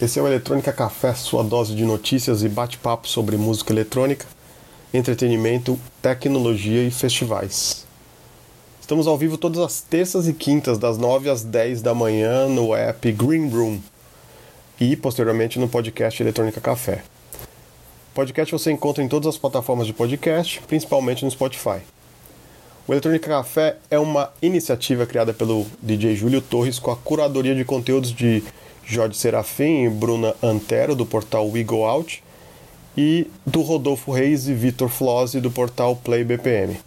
Esse é o Eletrônica Café, sua dose de notícias e bate-papo sobre música eletrônica, entretenimento, tecnologia e festivais. Estamos ao vivo todas as terças e quintas, das 9 às 10 da manhã, no app Green Room e posteriormente no podcast Eletrônica Café. O podcast você encontra em todas as plataformas de podcast, principalmente no Spotify. O Eletrônica Café é uma iniciativa criada pelo DJ Júlio Torres com a curadoria de conteúdos de Jorge Serafim e Bruna Antero, do portal We Go Out, e do Rodolfo Reis e Vitor Flose, do portal Play BPM.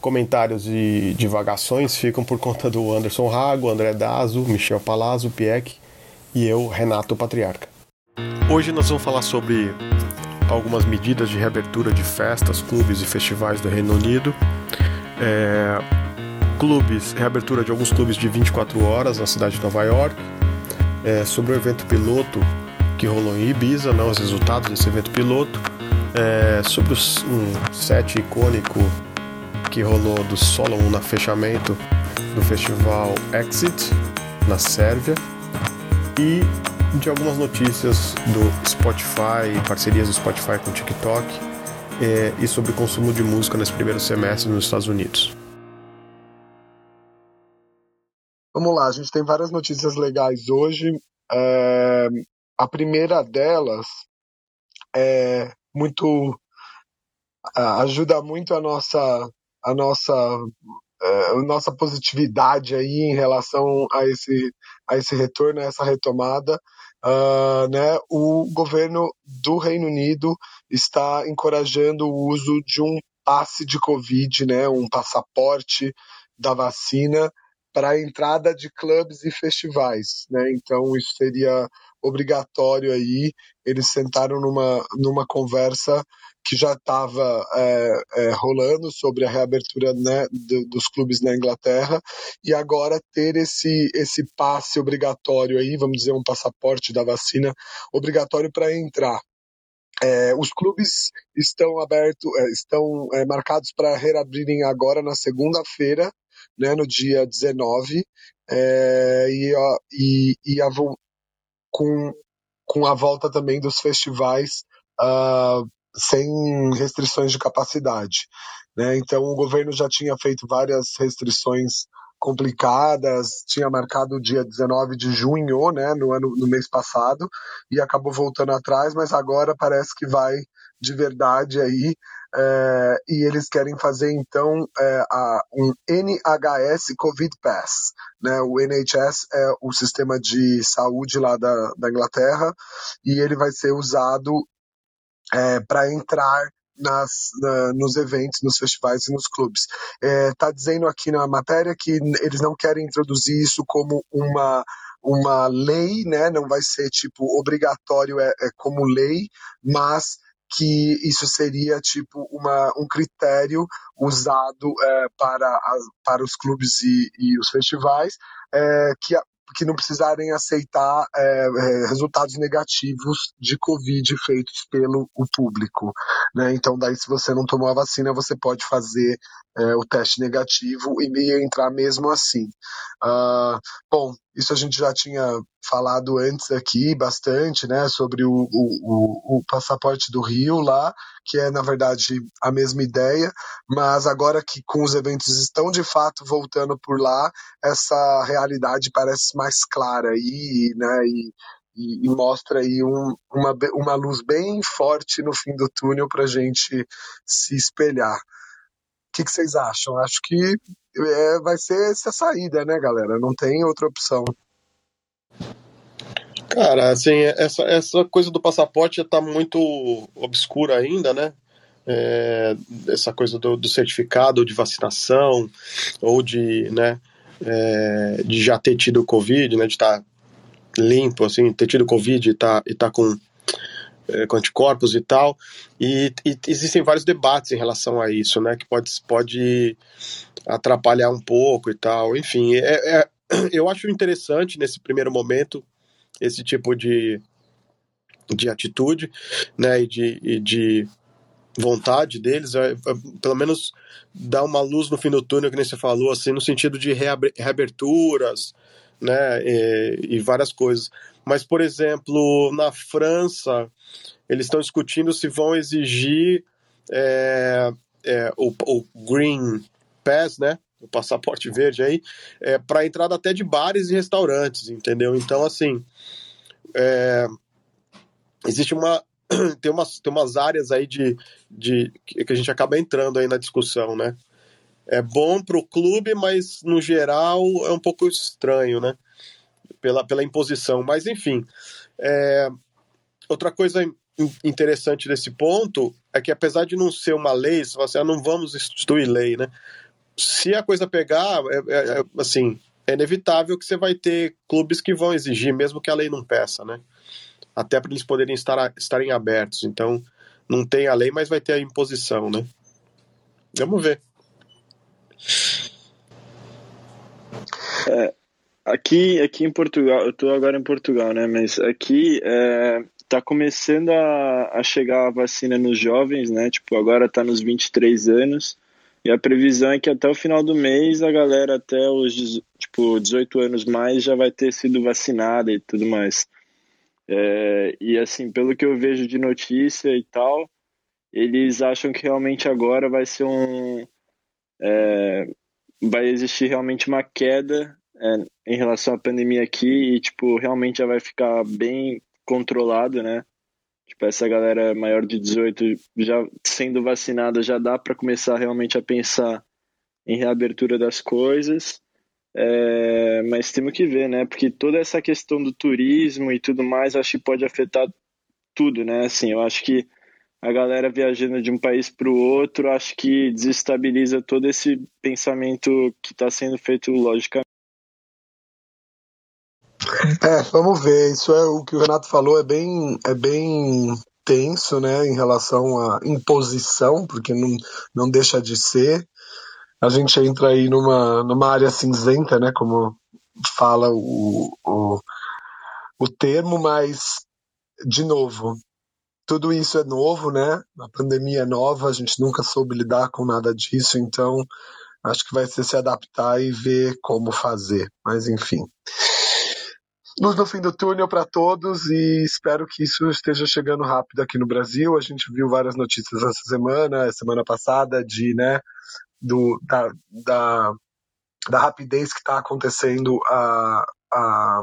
Comentários e divagações ficam por conta do Anderson Rago, André Dazo, Michel Palazzo, Pieck e eu, Renato Patriarca. Hoje nós vamos falar sobre algumas medidas de reabertura de festas, clubes e festivais do Reino Unido. É, clubes, reabertura de alguns clubes de 24 horas na cidade de Nova York, é, sobre o evento piloto que rolou em Ibiza, né, os resultados desse evento piloto, é, sobre os, um set icônico que rolou do Solomon na fechamento do festival Exit na Sérvia. E de algumas notícias do Spotify, parcerias do Spotify com o TikTok é, e sobre o consumo de música nesse primeiro semestre nos Estados Unidos. Vamos lá, a gente tem várias notícias legais hoje. É, a primeira delas é muito ajuda muito a nossa a nossa é, a nossa positividade aí em relação a esse a esse retorno, a essa retomada. Uh, né, o governo do Reino Unido está encorajando o uso de um passe de Covid, né, um passaporte da vacina para a entrada de clubes e festivais, né? Então isso seria obrigatório aí. Eles sentaram numa, numa conversa que já estava é, é, rolando sobre a reabertura né, do, dos clubes na Inglaterra e agora ter esse esse passe obrigatório aí, vamos dizer um passaporte da vacina obrigatório para entrar. É, os clubes estão abertos, é, estão é, marcados para reabrirem agora na segunda-feira, né, no dia 19, é, e, e, e a, com, com a volta também dos festivais uh, sem restrições de capacidade. Né? Então, o governo já tinha feito várias restrições complicadas, tinha marcado o dia 19 de junho, né, no, ano, no mês passado, e acabou voltando atrás, mas agora parece que vai de verdade aí é, e eles querem fazer então é, a, um NHS Covid Pass. Né? O NHS é o sistema de saúde lá da, da Inglaterra e ele vai ser usado é, para entrar nas, na, nos eventos, nos festivais e nos clubes. Está é, dizendo aqui na matéria que eles não querem introduzir isso como uma uma lei, né? Não vai ser tipo obrigatório é, é como lei, mas que isso seria tipo uma, um critério usado é, para, para os clubes e, e os festivais, é, que, que não precisarem aceitar é, é, resultados negativos de Covid feitos pelo o público. Né? Então, daí, se você não tomou a vacina, você pode fazer é, o teste negativo e entrar mesmo assim. Uh, bom, isso a gente já tinha falado antes aqui bastante, né, sobre o, o, o, passaporte do Rio lá, que é na verdade a mesma ideia, mas agora que com os eventos estão de fato voltando por lá, essa realidade parece mais clara aí, né, e, e, e mostra aí um, uma, uma luz bem forte no fim do túnel para a gente se espelhar. Que, que vocês acham? Acho que é, vai ser essa saída, né, galera? Não tem outra opção. Cara, assim, essa, essa coisa do passaporte está muito obscura ainda, né? É, essa coisa do, do, certificado de vacinação ou de, né, é, de já ter tido Covid, né, de estar tá limpo, assim, ter tido Covid e tá, e tá com, com anticorpos e tal. E, e, existem vários debates em relação a isso, né, que pode, pode atrapalhar um pouco e tal. Enfim, é, é eu acho interessante nesse primeiro momento esse tipo de, de atitude, né, e de, e de vontade deles, é, é, pelo menos dar uma luz no fim do túnel, que nem você falou, assim, no sentido de reaberturas, né, e, e várias coisas. Mas, por exemplo, na França, eles estão discutindo se vão exigir é, é, o, o, Green Pass, né? O passaporte verde aí, é, para entrada até de bares e restaurantes, entendeu? Então, assim, é, existe uma. Tem umas, tem umas áreas aí de, de que a gente acaba entrando aí na discussão, né? É bom para o clube, mas no geral é um pouco estranho, né? Pela, pela imposição. Mas, enfim, é, outra coisa interessante desse ponto é que apesar de não ser uma lei, se você ah, não vamos instituir lei, né? Se a coisa pegar, é, é, é, assim, é inevitável que você vai ter clubes que vão exigir, mesmo que a lei não peça, né? Até para eles poderem estar estarem abertos. Então, não tem a lei, mas vai ter a imposição, né? Vamos ver. É, aqui, aqui em Portugal, eu estou agora em Portugal, né? Mas aqui é, tá começando a, a chegar a vacina nos jovens, né? Tipo, agora tá nos 23 anos. E a previsão é que até o final do mês a galera até os tipo, 18 anos mais já vai ter sido vacinada e tudo mais. É, e assim, pelo que eu vejo de notícia e tal, eles acham que realmente agora vai ser um. É, vai existir realmente uma queda é, em relação à pandemia aqui e, tipo, realmente já vai ficar bem controlado, né? Tipo, essa galera maior de 18 já sendo vacinada já dá para começar realmente a pensar em reabertura das coisas. É, mas temos que ver, né? Porque toda essa questão do turismo e tudo mais, acho que pode afetar tudo, né? Assim, eu acho que a galera viajando de um país para o outro, acho que desestabiliza todo esse pensamento que está sendo feito logicamente. É, vamos ver. Isso é o que o Renato falou, é bem, é bem tenso, né, em relação à imposição, porque não, não deixa de ser. A gente entra aí numa, numa área cinzenta, né, como fala o, o, o termo, mas, de novo, tudo isso é novo, né? A pandemia é nova, a gente nunca soube lidar com nada disso, então acho que vai ser se adaptar e ver como fazer. Mas enfim luz no fim do túnel para todos e espero que isso esteja chegando rápido aqui no Brasil. A gente viu várias notícias essa semana, semana passada, de, né, do, da, da, da rapidez que está acontecendo a, a,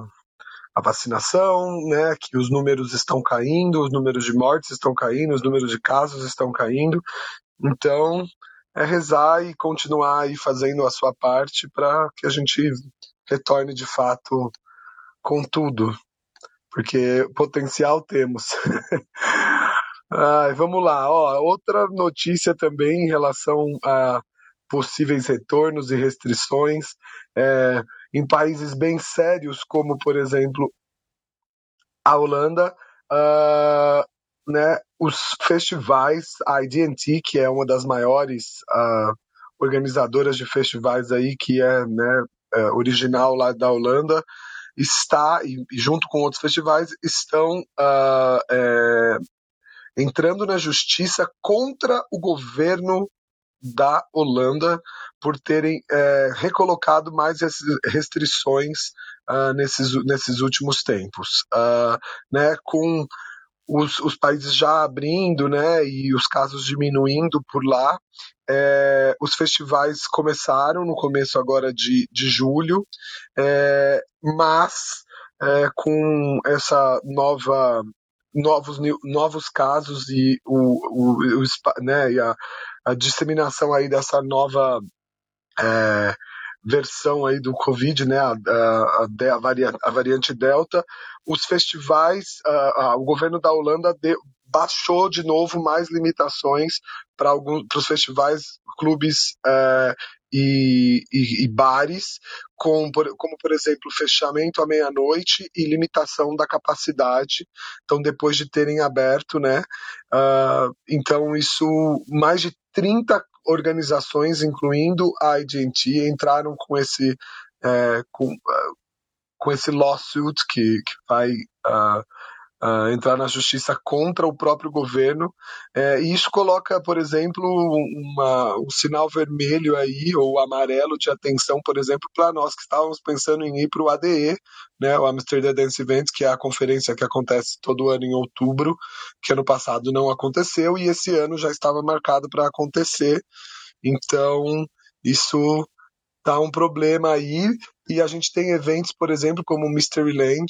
a vacinação, né, que os números estão caindo, os números de mortes estão caindo, os números de casos estão caindo. Então, é rezar e continuar aí fazendo a sua parte para que a gente retorne de fato com tudo, porque potencial temos. Ai, vamos lá, ó, outra notícia também em relação a possíveis retornos e restrições é, em países bem sérios, como por exemplo a Holanda, uh, né, os festivais, a IDT, que é uma das maiores uh, organizadoras de festivais aí, que é né, é, original lá da Holanda, está, e, junto com outros festivais, estão uh, é, entrando na justiça contra o governo da Holanda por terem é, recolocado mais restrições uh, nesses, nesses últimos tempos, uh, né, com os, os, países já abrindo, né, e os casos diminuindo por lá. É, os festivais começaram no começo agora de, de julho, é, mas é, com essa nova novos, novos casos e o, o, o né, e a, a, disseminação aí dessa nova é, versão aí do Covid, né, a, a, a, variante, a variante Delta, os festivais, uh, o governo da Holanda de, baixou de novo mais limitações para alguns os festivais, clubes uh, e, e, e, bares, com, como por exemplo fechamento à meia-noite e limitação da capacidade. Então, depois de terem aberto, né? Uh, então, isso mais de 30 organizações, incluindo a IDT, entraram com esse é, com, uh, com esse lawsuit que, que vai uh, uh, entrar na justiça contra o próprio governo. É, e isso coloca, por exemplo, uma, um sinal vermelho aí, ou amarelo de atenção, por exemplo, para nós que estávamos pensando em ir para o ADE, né, o Amsterdam Dance Event, que é a conferência que acontece todo ano em outubro, que ano passado não aconteceu, e esse ano já estava marcado para acontecer. Então, isso tá um problema aí. E a gente tem eventos, por exemplo, como o Mysteryland,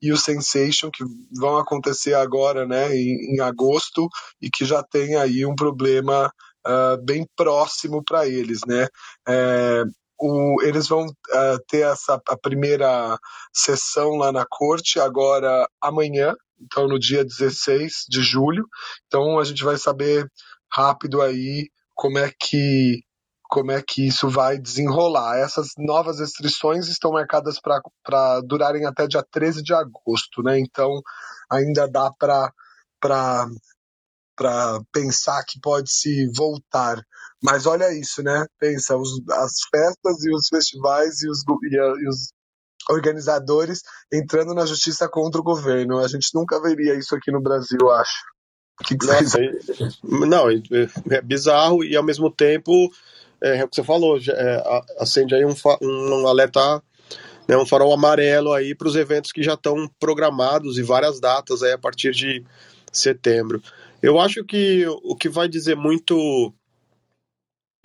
e o Sensation, que vão acontecer agora, né, em, em agosto, e que já tem aí um problema uh, bem próximo para eles, né. É, o, eles vão uh, ter essa a primeira sessão lá na corte agora amanhã, então no dia 16 de julho. Então a gente vai saber rápido aí como é que como é que isso vai desenrolar. Essas novas restrições estão marcadas para durarem até dia 13 de agosto, né? Então ainda dá para pensar que pode se voltar. Mas olha isso, né? Pensa, os, as festas e os festivais e os, e, a, e os organizadores entrando na justiça contra o governo. A gente nunca veria isso aqui no Brasil, acho. Que que Nossa, não, é bizarro e ao mesmo tempo é, é o que você falou, é, acende aí um, um alerta, né, um farol amarelo aí para os eventos que já estão programados e várias datas aí a partir de setembro. Eu acho que o que vai dizer muito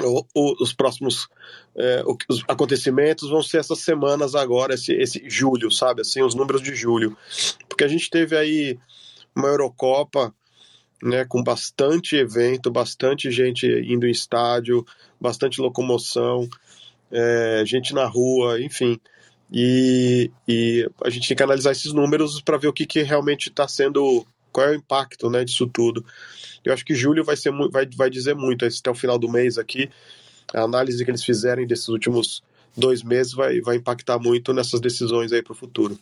o, o, os próximos é, os acontecimentos vão ser essas semanas agora, esse, esse julho, sabe? Assim, os números de julho. Porque a gente teve aí uma Eurocopa né, com bastante evento, bastante gente indo em estádio, bastante locomoção, é, gente na rua, enfim. E, e, a gente tem que analisar esses números para ver o que, que realmente está sendo, qual é o impacto né, disso tudo. Eu acho que julho vai, ser, vai, vai dizer muito, até o final do mês aqui, a análise que eles fizerem desses últimos dois meses vai, vai impactar muito nessas decisões aí para o futuro.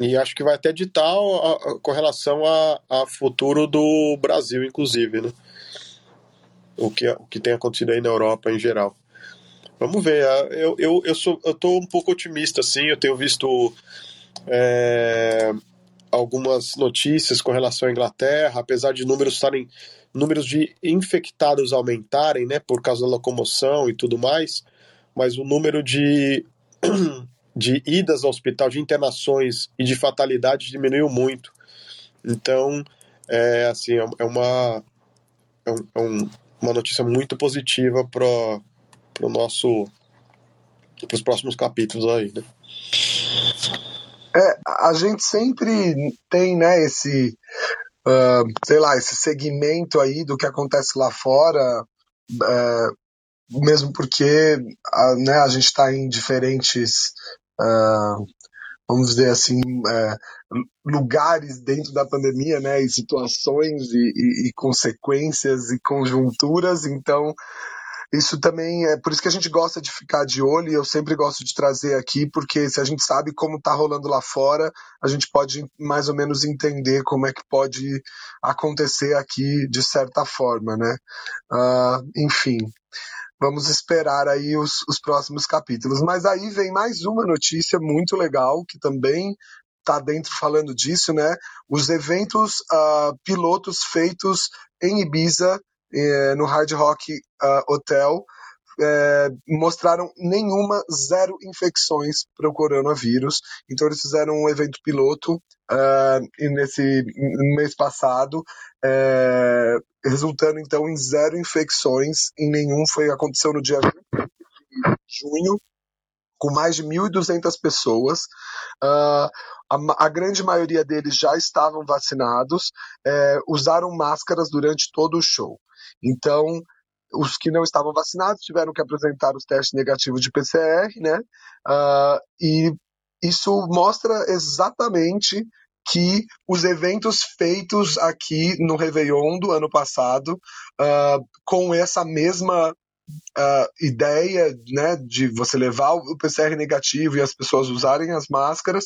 E acho que vai até ditar a, a, com relação a, a futuro do Brasil, inclusive, né? o que, o que tem acontecido aí na Europa em geral. Vamos ver. Eu, eu, eu, sou, eu tô um pouco otimista, sim. Eu tenho visto é, algumas notícias com relação à Inglaterra, apesar de números estarem números de infectados aumentarem, né, por causa da locomoção e tudo mais, mas o número de de idas ao hospital, de internações e de fatalidades diminuiu muito. Então, é assim, é, é uma é, é um, uma notícia muito positiva para o nosso para os próximos capítulos aí, né? É, a gente sempre tem, né, esse, uh, sei lá, esse segmento aí do que acontece lá fora, uh, mesmo porque a, né, a gente está em diferentes, uh, vamos dizer assim, é, lugares dentro da pandemia, né, e situações e, e, e consequências e conjunturas, então isso também é por isso que a gente gosta de ficar de olho e eu sempre gosto de trazer aqui, porque se a gente sabe como está rolando lá fora, a gente pode mais ou menos entender como é que pode acontecer aqui de certa forma, né? Uh, enfim, vamos esperar aí os, os próximos capítulos. Mas aí vem mais uma notícia muito legal que também está dentro falando disso, né? Os eventos uh, pilotos feitos em Ibiza, no Hard Rock Hotel, eh, mostraram nenhuma, zero infecções para o coronavírus. Então eles fizeram um evento piloto uh, nesse mês passado, eh, resultando então em zero infecções, em nenhum foi aconteceu no dia 20 de junho com mais de 1.200 pessoas. Uh, a, a, grande maioria deles já estavam vacinados, é, usaram máscaras durante todo o show. Então, os que não estavam vacinados tiveram que apresentar os testes negativos de PCR, né? Uh, e isso mostra exatamente que os eventos feitos aqui no Réveillon do ano passado, uh, com essa mesma uh, ideia né, de você levar o PCR negativo e as pessoas usarem as máscaras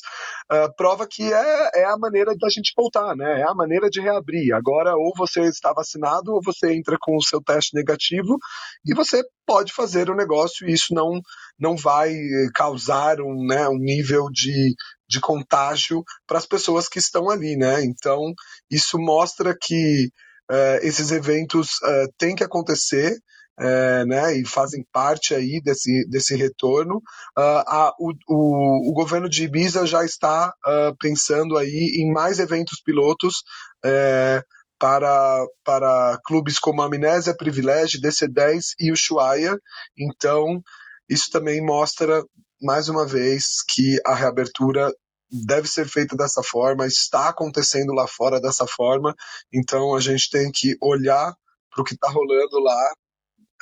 uh, prova que é, é a maneira da gente voltar, né? É a maneira de reabrir. Agora, ou você está vacinado, ou você entra com o seu teste negativo e você pode fazer o negócio e isso não, não vai causar um, né, um nível de, de contágio para as pessoas que estão ali, né? Então, isso mostra que uh, esses eventos uh, têm que acontecer é, né, e fazem parte aí desse, desse retorno. Uh, a, o, o, o, governo de Ibiza já está uh, pensando aí em mais eventos pilotos é, para, para clubes como a Amnésia, Privilégio, DC10 e o Ushuaia. Então, isso também mostra, mais uma vez, que a reabertura deve ser feita dessa forma, está acontecendo lá fora dessa forma, então a gente tem que olhar para o que está rolando lá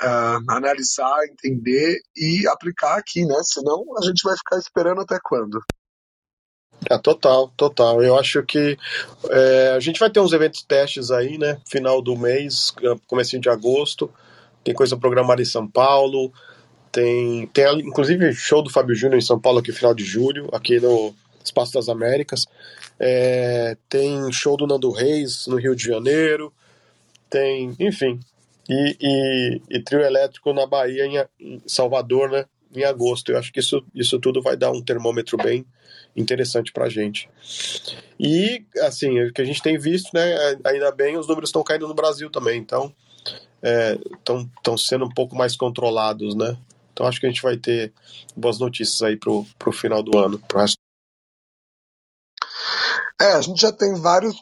uh, analisar, entender e aplicar aqui, né? Senão a gente vai ficar esperando até quando? É, total, total. Eu acho que é, a gente vai ter uns eventos testes aí, né? Final do mês, começo de agosto. Tem coisa programada em São Paulo. Tem, tem inclusive show do Fábio Júnior em São Paulo aqui final de julho, aqui no Espaço das Américas. É, tem show do Nando Reis no Rio de Janeiro. Tem, enfim, e, e, e trio elétrico na Bahia, em, Salvador, né, em agosto. Eu acho que isso, isso tudo vai dar um termômetro bem interessante para a gente. E, assim, o que a gente tem visto, né, ainda bem, os números estão caindo no Brasil também, então estão é, sendo um pouco mais controlados, né? Então acho que a gente vai ter boas notícias aí pro, pro final do ano, resto é, a gente já tem vários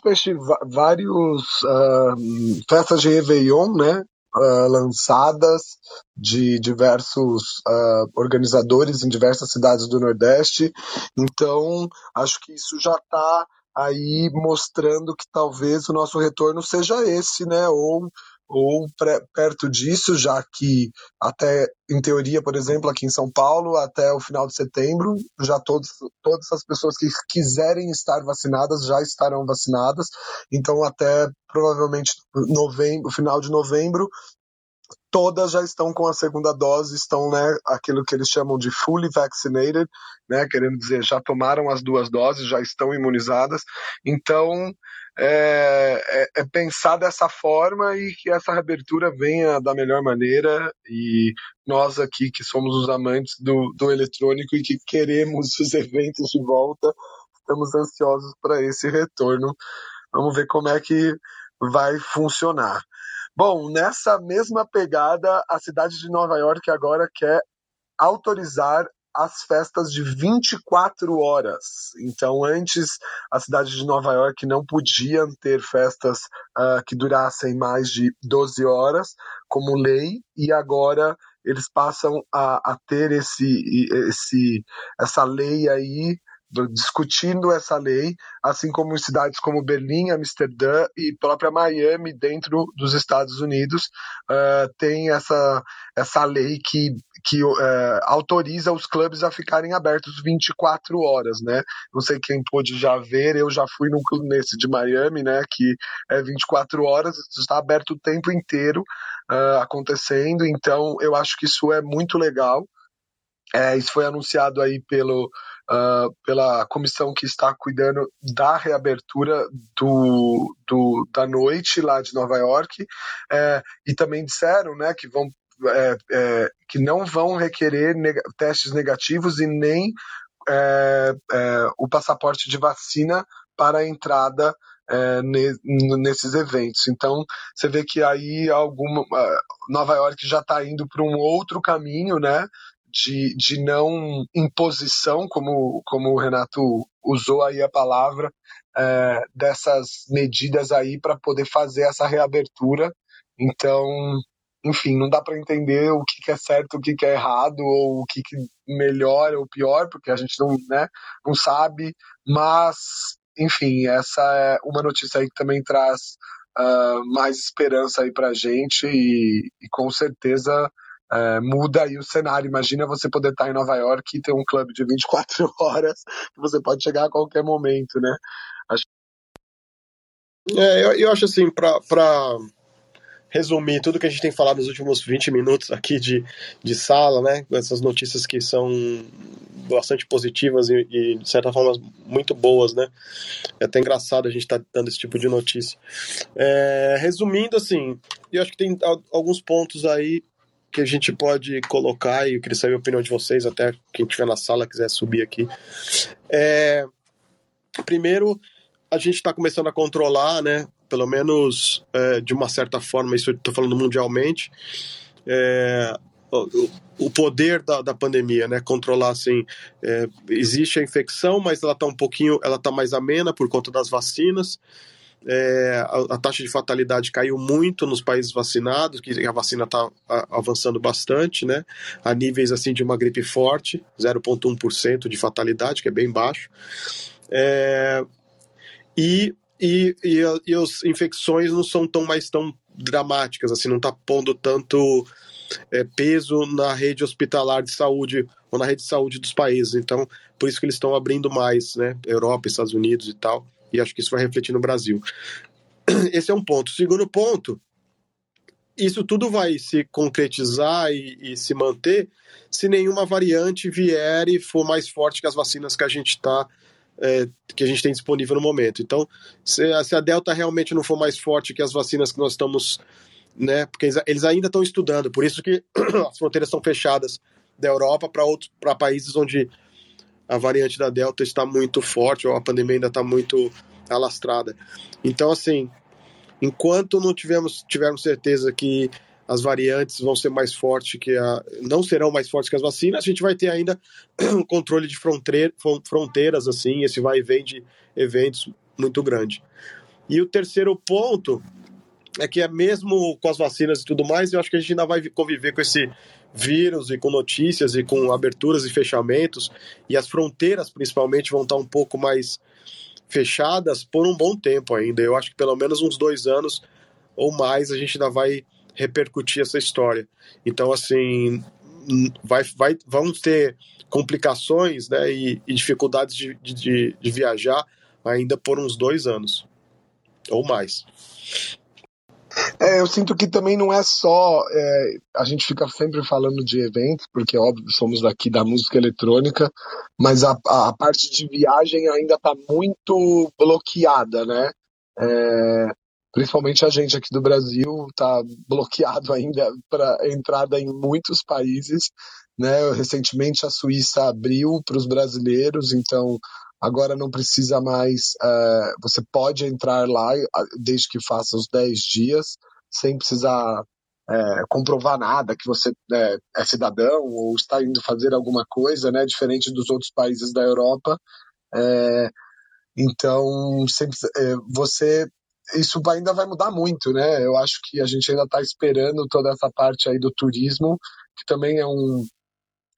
vários uh, festas de Réveillon, né? uh, lançadas de diversos uh, organizadores em diversas cidades do Nordeste. Então, acho que isso já está aí mostrando que talvez o nosso retorno seja esse, né? Ou ou perto disso, já que até, em teoria, por exemplo, aqui em São Paulo, até o final de setembro, já todos, todas as pessoas que quiserem estar vacinadas já estarão vacinadas. Então, até provavelmente novembro, final de novembro, todas já estão com a segunda dose, estão, né, aquilo que eles chamam de fully vaccinated, né, querendo dizer, já tomaram as duas doses, já estão imunizadas. Então, é, é, é, pensar dessa forma e que essa reabertura venha da melhor maneira e nós aqui que somos os amantes do, do eletrônico e que queremos os eventos de volta, estamos ansiosos para esse retorno. Vamos ver como é que vai funcionar. Bom, nessa mesma pegada, a cidade de Nova York agora quer autorizar as festas de 24 horas. Então, antes, a cidade de Nova York não podia ter festas uh, que durassem mais de 12 horas, como lei, e agora eles passam a, a ter esse, esse, essa lei aí discutindo essa lei, assim como em cidades como Berlim, Amsterdã e própria Miami, dentro dos Estados Unidos, uh, tem essa, essa lei que, que uh, autoriza os clubes a ficarem abertos 24 horas, né? Não sei quem pôde já ver, eu já fui num clube nesse de Miami, né? Que é 24 horas, está aberto o tempo inteiro uh, acontecendo, então eu acho que isso é muito legal. É, isso foi anunciado aí pelo, uh, pela comissão que está cuidando da reabertura do, do, da noite lá de Nova York, é, e também disseram né, que, vão, é, é, que não vão requerer neg testes negativos e nem é, é, o passaporte de vacina para a entrada é, nesses eventos. Então, você vê que aí alguma Nova York já está indo para um outro caminho, né? De, de não imposição, como, como o Renato usou aí a palavra, é, dessas medidas aí para poder fazer essa reabertura. Então, enfim, não dá para entender o que, que, é certo, o que, que é errado, ou o que, que melhora ou pior, porque a gente não, né, não sabe, mas, enfim, essa é uma notícia aí que também traz uh, mais esperança aí para a gente e, e com certeza é, muda aí o cenário. Imagina você poder estar em Nova York e ter um clube de 24 horas que você pode chegar a qualquer momento, né? Acho... É, eu, eu acho assim, para resumir tudo que a gente tem falado nos últimos 20 minutos aqui de, de sala, né? Essas notícias que são bastante positivas e, e, de certa forma muito boas, né? É até engraçado a gente estar tá dando esse tipo de notícia. É, resumindo, assim, eu acho que tem alguns pontos aí que a gente pode colocar e eu queria saber a opinião de vocês, até quem estiver na sala quiser subir aqui. É, primeiro, a gente está começando a controlar, né? Pelo menos é, de uma certa forma, isso eu estou falando mundialmente, é, o, o, poder da, da pandemia, né? Controlar assim, é, existe a infecção, mas ela está um pouquinho, ela está mais amena por conta das vacinas. É, a, a, taxa de fatalidade caiu muito nos países vacinados, que a vacina está avançando bastante, né? A níveis assim de uma gripe forte, 0,1% de fatalidade, que é bem baixo. É, e, e, e, e as infecções não são tão mais tão dramáticas, assim, não está pondo tanto é, peso na rede hospitalar de saúde ou na rede de saúde dos países. Então, por isso que eles estão abrindo mais, né? Europa, Estados Unidos e tal. E acho que isso vai refletir no Brasil. Esse é um ponto. Segundo ponto, isso tudo vai se concretizar e, e, se manter se nenhuma variante vier e for mais forte que as vacinas que a gente está é, que a gente tem disponível no momento. Então, se, se, a Delta realmente não for mais forte que as vacinas que nós estamos, né, porque eles, eles ainda estão estudando, por isso que as fronteiras estão fechadas da Europa para outros para países onde a variante da Delta está muito forte ou a pandemia ainda está muito alastrada. Então, assim, enquanto não tivermos, tivermos certeza que as variantes vão ser mais fortes que a. não serão mais fortes que as vacinas, a gente vai ter ainda um controle de fronteiras, assim, esse vai e vem de eventos muito grande. E o terceiro ponto é que é mesmo com as vacinas e tudo mais, eu acho que a gente ainda vai conviver com esse vírus e com notícias e com aberturas e fechamentos, e as fronteiras principalmente vão estar um pouco mais fechadas por um bom tempo ainda. Eu acho que pelo menos uns dois anos ou mais a gente ainda vai repercutir essa história. Então, assim, vai, vai, vamos ter complicações né, e, e dificuldades de, de, de viajar ainda por uns dois anos ou mais. É, eu sinto que também não é só. É, a gente fica sempre falando de eventos, porque, óbvio, somos daqui da música eletrônica, mas a, a parte de viagem ainda está muito bloqueada, né? É, principalmente a gente aqui do Brasil está bloqueado ainda para entrada em muitos países. Né? Recentemente a Suíça abriu para os brasileiros, então agora não precisa mais. Uh, você pode entrar lá desde que faça os 10 dias, sem precisar é, comprovar nada, que você é, é, cidadão ou está indo fazer alguma coisa, né? Diferente dos outros países da Europa. É, então, é, você isso ainda vai mudar muito, né? Eu acho que a gente ainda está esperando toda essa parte aí do turismo, que também é um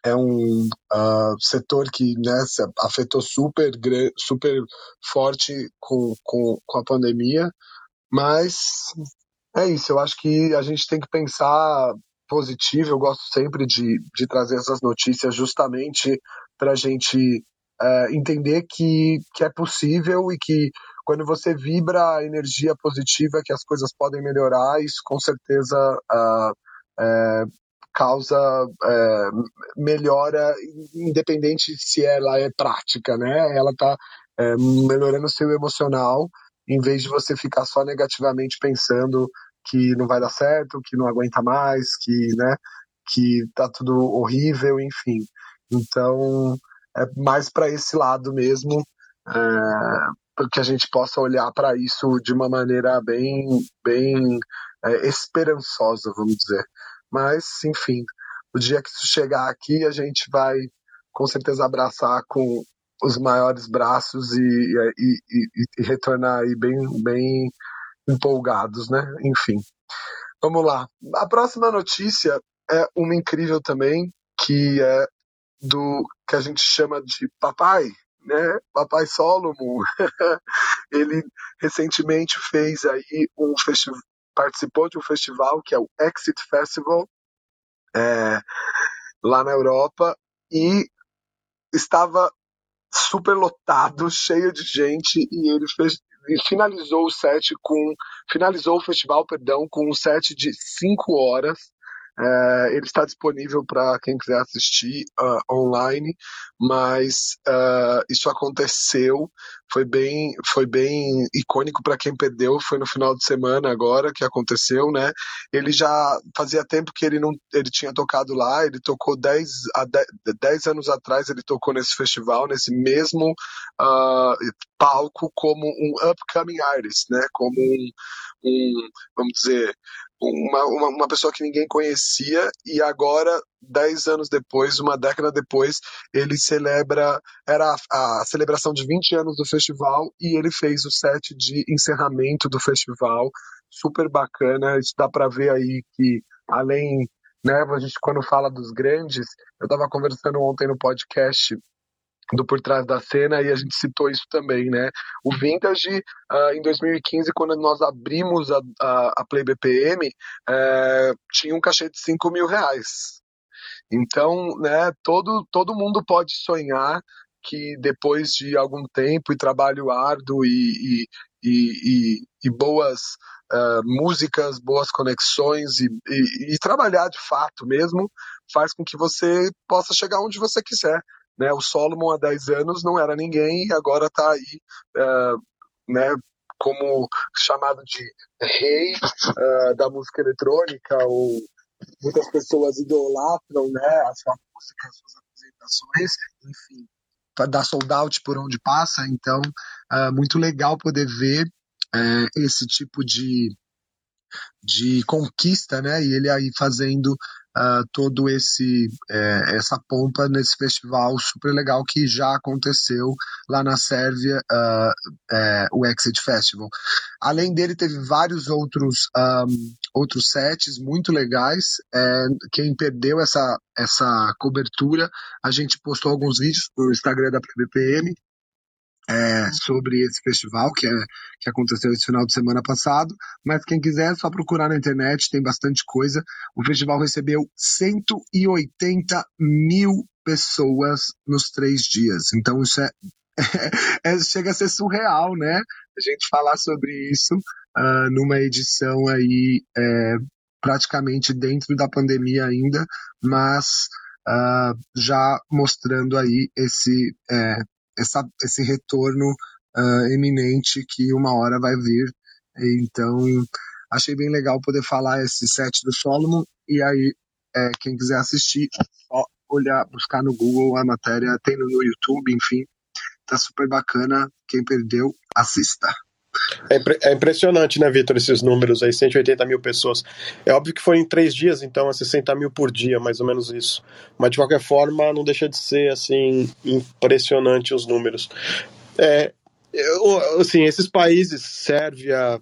é um uh, setor que né, afetou super super forte com, com, com a pandemia, mas é isso. Eu acho que a gente tem que pensar positivo. Eu gosto sempre de, de trazer essas notícias justamente para a gente uh, entender que, que é possível e que quando você vibra a energia positiva que as coisas podem melhorar, isso com certeza uh, é, causa é, melhora, independente se ela é prática, né? Ela está é, melhorando o seu emocional, em vez de você ficar só negativamente pensando que não vai dar certo, que não aguenta mais, que, né, que tá tudo horrível, enfim. Então, é mais para esse lado mesmo, é, que a gente possa olhar para isso de uma maneira bem, bem é, esperançosa, vamos dizer. Mas, enfim, o dia que isso chegar aqui, a gente vai com certeza abraçar com os maiores braços e, e, e, e retornar aí bem, bem empolgados, né? Enfim. Vamos lá. A próxima notícia é uma incrível também, que é do que a gente chama de papai, né? Papai Solomon. Ele recentemente fez aí um festival, participou de um festival que é o Exit Festival é, lá na Europa e estava super lotado, cheio de gente e ele fez finalizou o set com finalizou o festival, perdão, com um set de 5 horas é, ele está disponível para quem quiser assistir uh, online, mas uh, isso aconteceu, foi bem, foi bem icônico para quem perdeu, foi no final de semana agora que aconteceu, né? Ele já fazia tempo que ele não, ele tinha tocado lá, ele tocou 10 a 10, anos atrás, ele tocou nesse festival, nesse mesmo uh, palco como um upcoming artist, né? Como um, um vamos dizer, uma, uma, uma, pessoa que ninguém conhecia e agora, dez anos depois, uma década depois, ele celebra, era a, a, celebração de 20 anos do festival e ele fez o set de encerramento do festival, super bacana, isso dá para ver aí que além, né, a gente quando fala dos grandes, eu estava conversando ontem no podcast do Por Trás da Cena e a gente citou isso também, né? O Vintage, uh, em 2015, quando nós abrimos a, a, a Play BPM, uh, tinha um cachê de 5 mil reais. Então, né, todo, todo mundo pode sonhar que depois de algum tempo e trabalho árduo e, e, e, e boas uh, músicas, boas conexões e, trabalhar de fato mesmo, faz com que você possa chegar onde você quiser. Né? O Solomon há 10 anos não era ninguém e agora está aí uh, né, como chamado de rei uh, da música eletrônica, ou muitas pessoas idolatram né, a sua música, as suas apresentações, enfim, dar sold out por onde passa. Então, uh, muito legal poder ver uh, esse tipo de, de conquista, né? E ele aí fazendo uh, todo esse é, essa pompa nesse festival super legal que já aconteceu lá na Sérvia, uh, é, o Exit Festival. Além dele, teve vários outros um, outros sets muito legais. É, quem perdeu essa essa cobertura, a gente postou alguns vídeos no Instagram da PBPM é, sobre esse festival que, é, que aconteceu esse final de semana passado. Mas quem quiser, é só procurar na internet, tem bastante coisa. O festival recebeu 180 mil pessoas nos três dias. Então isso é, é, chega a ser surreal, né? A gente falar sobre isso uh, numa edição aí é, praticamente dentro da pandemia ainda, mas uh, já mostrando aí esse é, essa, esse retorno uh, eminente que uma hora vai vir. Então, achei bem legal poder falar esse set do Solomon. E aí, é, quem quiser assistir, só olhar, buscar no Google a matéria, tem no, no YouTube, enfim. Tá super bacana. Quem perdeu, assista. É, impre é, impressionante, né, Vitor, esses números aí, 180 mil pessoas. É óbvio que foi em três dias, então é 60 mil por dia, mais ou menos isso. Mas de qualquer forma, não deixa de ser, assim, impressionante os números. É, eu, assim, esses países, Sérvia,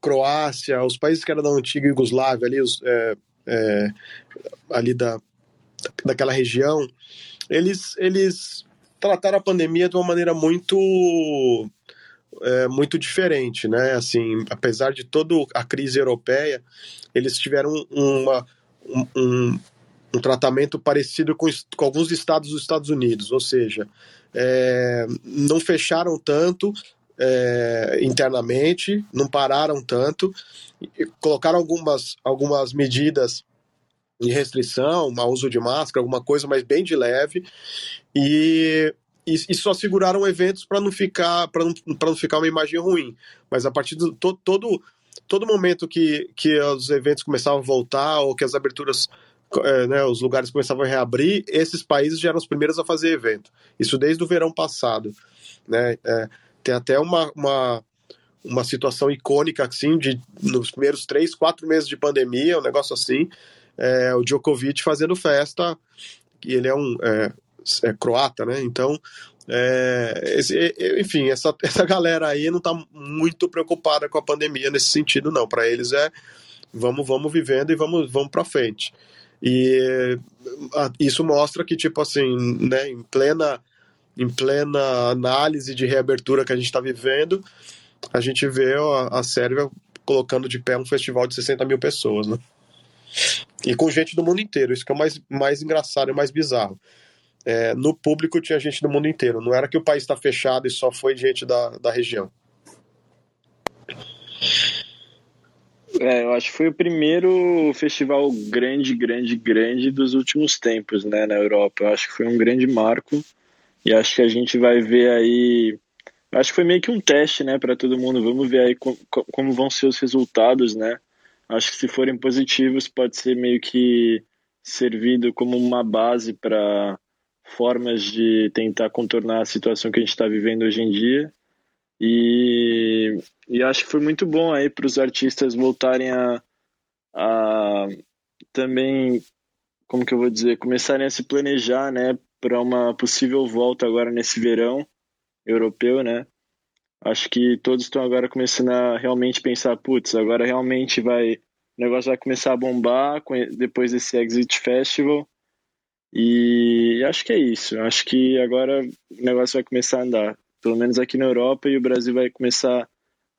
Croácia, os países que eram da antiga Iugoslávia, ali, os, é, é, ali da, daquela região, eles, eles trataram a pandemia de uma maneira muito é, muito diferente, né? Assim, apesar de toda a crise europeia, eles tiveram uma, um, um, um tratamento parecido com, com, alguns estados dos Estados Unidos, ou seja, é, não fecharam tanto é, internamente, não pararam tanto, colocaram algumas, algumas medidas de restrição, mau uso de máscara, alguma coisa, mas bem de leve, e e, e só seguraram eventos para não ficar para não, não ficar uma imagem ruim. Mas a partir do todo todo, momento que, que os eventos começavam a voltar ou que as aberturas é, né, os lugares começavam a reabrir, esses países já eram os primeiros a fazer evento. Isso desde o verão passado. Né? É, tem até uma, uma, uma situação icônica assim, de nos primeiros três, quatro meses de pandemia, um negócio assim, é, o Djokovic fazendo festa, e ele é um. É, é croata, né? Então, é, esse, enfim, essa, essa galera aí não está muito preocupada com a pandemia nesse sentido, não. Para eles é vamos, vamos vivendo e vamos, vamos para frente. E isso mostra que, tipo assim, né, em plena, em plena análise de reabertura que a gente está vivendo, a gente vê a, a Sérvia colocando de pé um festival de 60 mil pessoas, né? E com gente do mundo inteiro, isso que é o mais, mais engraçado e mais bizarro é, no público tinha gente do mundo inteiro. Não era que o país está fechado e só foi gente da, da região. É, eu acho que foi o primeiro festival grande, grande, grande dos últimos tempos, né, na Europa. Eu acho que foi um grande marco e acho que a gente vai ver aí. Acho que foi meio que um teste, né, para todo mundo. Vamos ver aí como, como vão ser os resultados, né. Acho que se forem positivos, pode ser meio que servido como uma base para formas de tentar contornar a situação que a gente está vivendo hoje em dia. E, e acho que foi muito bom aí para os artistas voltarem a, a também, como que eu vou dizer, começarem a se planejar, né, para uma possível volta agora nesse verão europeu, né? Acho que todos estão agora começando a realmente pensar, putz, agora realmente vai, o negócio vai começar a bombar depois desse Exit Festival. E acho que é isso. Acho que agora o negócio vai começar a andar, pelo menos aqui na Europa, e o Brasil vai começar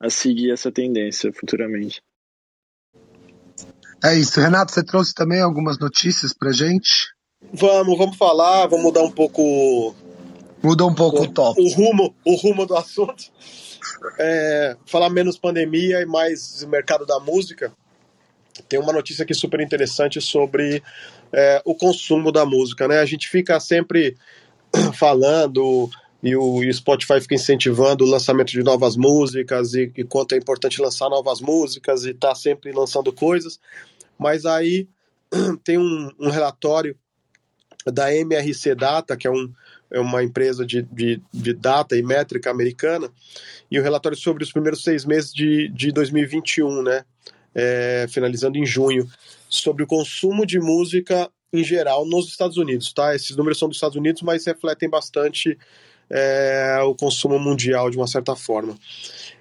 a seguir essa tendência futuramente. É isso. Renato, você trouxe também algumas notícias pra gente? Vamos, vamos falar, vamos mudar um pouco. Muda um pouco o, o top. O rumo, o rumo do assunto. É, falar menos pandemia e mais mercado da música. Tem uma notícia aqui super interessante sobre é, o consumo da música, né? A gente fica sempre falando e o, Spotify fica incentivando o lançamento de novas músicas e, e quanto é importante lançar novas músicas e tá sempre lançando coisas. Mas aí tem um, um relatório da MRC Data, que é, um, é uma empresa de, de, de, data e métrica americana, e o relatório sobre os primeiros seis meses de, de 2021, né? É, finalizando em junho, sobre o consumo de música em geral nos Estados Unidos, tá? Esses números são dos Estados Unidos, mas refletem bastante é, o consumo mundial de uma certa forma.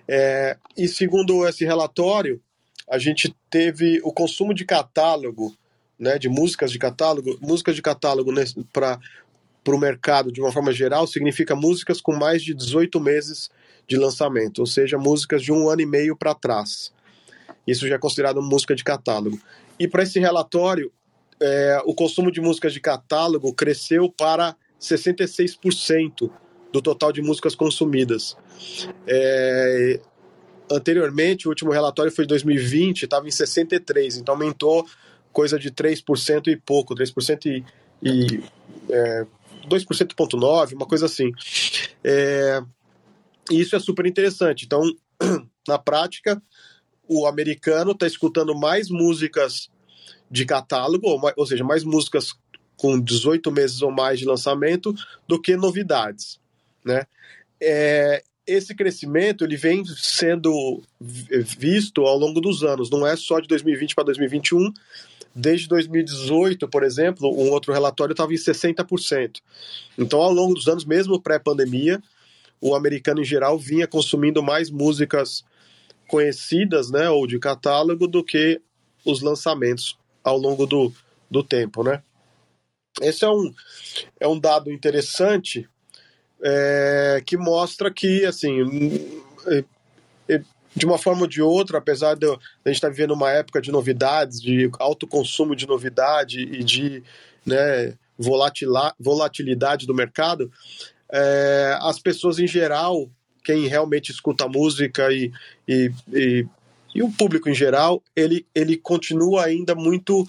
É, e segundo esse relatório, a gente teve o consumo de catálogo né, de músicas de catálogo, músicas de catálogo para o mercado de uma forma geral significa músicas com mais de 18 meses de lançamento, ou seja, músicas de um ano e meio para trás. Isso já é considerado música de catálogo. E para esse relatório, é, o consumo de músicas de catálogo cresceu para 66% do total de músicas consumidas. É, anteriormente, o último relatório foi de 2020, estava em 63%, então aumentou coisa de 3% e pouco, 3% e, e é, 2,9%, uma coisa assim. É, e isso é super interessante. Então, na prática, o americano está escutando mais músicas de catálogo, ou, ou, seja, mais músicas com 18 meses ou mais de lançamento do que novidades, né? É, esse crescimento ele vem sendo visto ao longo dos anos, não é só de 2020 para 2021, Desde 2018, por exemplo, um outro relatório estava em 60%. Então, ao longo dos anos, mesmo pré-pandemia, o americano em geral vinha consumindo mais músicas conhecidas, né, ou de catálogo, do que os lançamentos ao longo do, do tempo, né? Esse é um, é um dado interessante é, que mostra que, assim, é, é, de uma forma ou de outra, apesar de, a gente estar tá vivendo uma época de novidades, de alto consumo de novidade e de né, volatilidade do mercado, é, as pessoas em geral, quem realmente escuta música e, e, e, e o público em geral, ele, ele continua ainda muito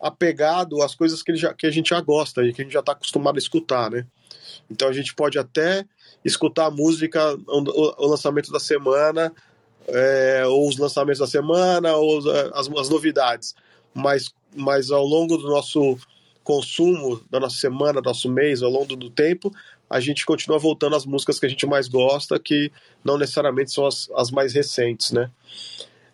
apegado às coisas que, já, que a gente já gosta e que a gente já está acostumado a escutar, né? Então a gente pode até escutar a música, o, o lançamento da semana, é, ou os lançamentos da semana, ou as, as novidades. Mas, mas ao longo do nosso consumo, da nossa semana, do nosso mês, ao longo do tempo, a gente continua voltando às músicas que a gente mais gosta, que não necessariamente são as, as mais recentes, né?